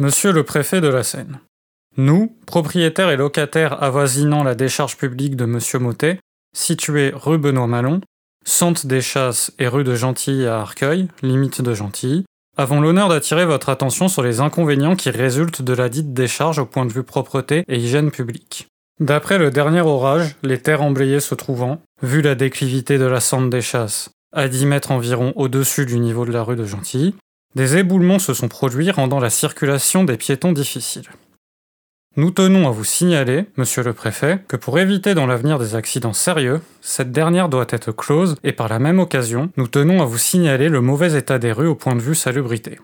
Monsieur le préfet de la Seine, nous, propriétaires et locataires avoisinant la décharge publique de Monsieur Motet, située rue Benoît Malon, centre des Chasses et rue de Gentilly à Arcueil, limite de Gentilly, avons l'honneur d'attirer votre attention sur les inconvénients qui résultent de la dite décharge au point de vue propreté et hygiène publique. D'après le dernier orage, les terres emblayées se trouvant, vu la déclivité de la cendre des chasses, à 10 mètres environ au-dessus du niveau de la rue de Gentilly, des éboulements se sont produits rendant la circulation des piétons difficile. Nous tenons à vous signaler, monsieur le préfet, que pour éviter dans l'avenir des accidents sérieux, cette dernière doit être close et par la même occasion, nous tenons à vous signaler le mauvais état des rues au point de vue salubrité.